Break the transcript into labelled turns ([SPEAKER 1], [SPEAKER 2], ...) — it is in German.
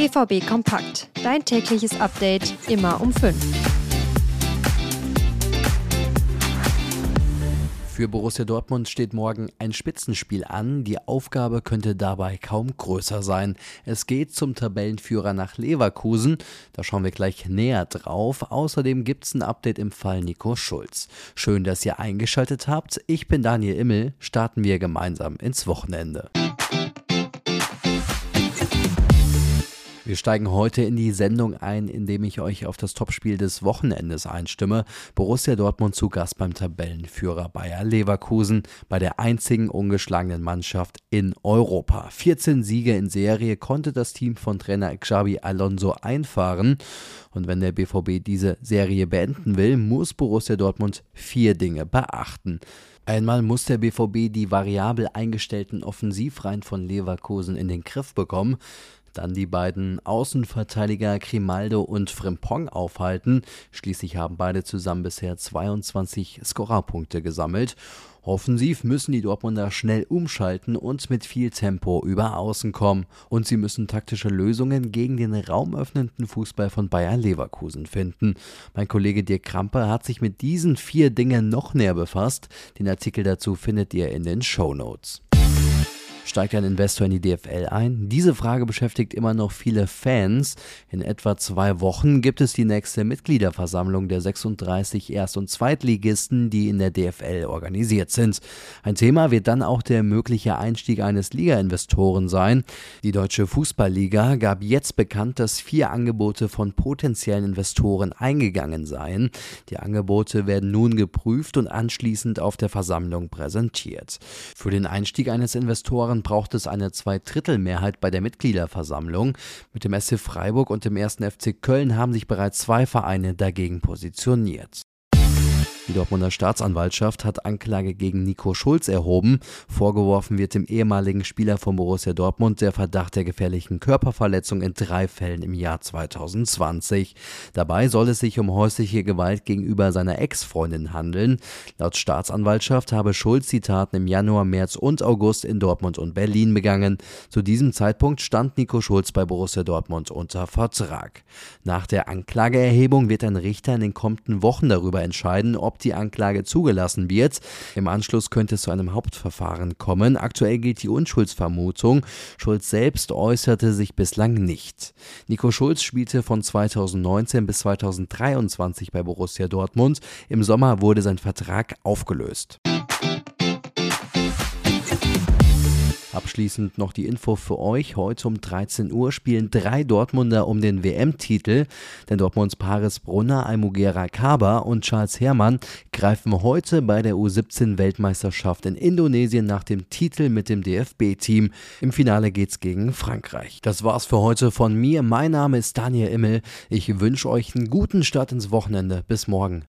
[SPEAKER 1] BVB Kompakt. Dein tägliches Update immer um 5.
[SPEAKER 2] Für Borussia Dortmund steht morgen ein Spitzenspiel an. Die Aufgabe könnte dabei kaum größer sein. Es geht zum Tabellenführer nach Leverkusen. Da schauen wir gleich näher drauf. Außerdem gibt es ein Update im Fall Nico Schulz. Schön, dass ihr eingeschaltet habt. Ich bin Daniel Immel. Starten wir gemeinsam ins Wochenende. Wir steigen heute in die Sendung ein, indem ich euch auf das Topspiel des Wochenendes einstimme. Borussia Dortmund zu Gast beim Tabellenführer Bayer Leverkusen, bei der einzigen ungeschlagenen Mannschaft in Europa. 14 Siege in Serie konnte das Team von Trainer Xabi Alonso einfahren. Und wenn der BVB diese Serie beenden will, muss Borussia Dortmund vier Dinge beachten. Einmal muss der BVB die variabel eingestellten Offensivreihen von Leverkusen in den Griff bekommen. Dann die beiden Außenverteidiger Grimaldo und Frimpong aufhalten. Schließlich haben beide zusammen bisher 22 Scorerpunkte gesammelt. Offensiv müssen die Dortmunder schnell umschalten und mit viel Tempo über Außen kommen. Und sie müssen taktische Lösungen gegen den raumöffnenden Fußball von Bayer Leverkusen finden. Mein Kollege Dirk Krampe hat sich mit diesen vier Dingen noch näher befasst. Den Artikel dazu findet ihr in den Show Notes. Steigt ein Investor in die DFL ein? Diese Frage beschäftigt immer noch viele Fans. In etwa zwei Wochen gibt es die nächste Mitgliederversammlung der 36 Erst- und Zweitligisten, die in der DFL organisiert sind. Ein Thema wird dann auch der mögliche Einstieg eines Liga-Investoren sein. Die Deutsche Fußballliga gab jetzt bekannt, dass vier Angebote von potenziellen Investoren eingegangen seien. Die Angebote werden nun geprüft und anschließend auf der Versammlung präsentiert. Für den Einstieg eines Investoren braucht es eine Zweidrittelmehrheit bei der Mitgliederversammlung. Mit dem SC Freiburg und dem 1. FC Köln haben sich bereits zwei Vereine dagegen positioniert. Die Dortmunder Staatsanwaltschaft hat Anklage gegen Nico Schulz erhoben. Vorgeworfen wird dem ehemaligen Spieler von Borussia Dortmund der Verdacht der gefährlichen Körperverletzung in drei Fällen im Jahr 2020. Dabei soll es sich um häusliche Gewalt gegenüber seiner Ex-Freundin handeln. Laut Staatsanwaltschaft habe Schulz die Taten im Januar, März und August in Dortmund und Berlin begangen. Zu diesem Zeitpunkt stand Nico Schulz bei Borussia Dortmund unter Vertrag. Nach der Anklageerhebung wird ein Richter in den kommenden Wochen darüber entscheiden, die Anklage zugelassen wird. Im Anschluss könnte es zu einem Hauptverfahren kommen. Aktuell gilt die Unschuldsvermutung. Schulz selbst äußerte sich bislang nicht. Nico Schulz spielte von 2019 bis 2023 bei Borussia Dortmund. Im Sommer wurde sein Vertrag aufgelöst. Abschließend noch die Info für euch. Heute um 13 Uhr spielen drei Dortmunder um den WM-Titel. Denn Dortmunds Paris Brunner, Almugera Kaba und Charles Herrmann greifen heute bei der U17-Weltmeisterschaft in Indonesien nach dem Titel mit dem DFB-Team. Im Finale geht's gegen Frankreich. Das war's für heute von mir. Mein Name ist Daniel Immel. Ich wünsche euch einen guten Start ins Wochenende. Bis morgen.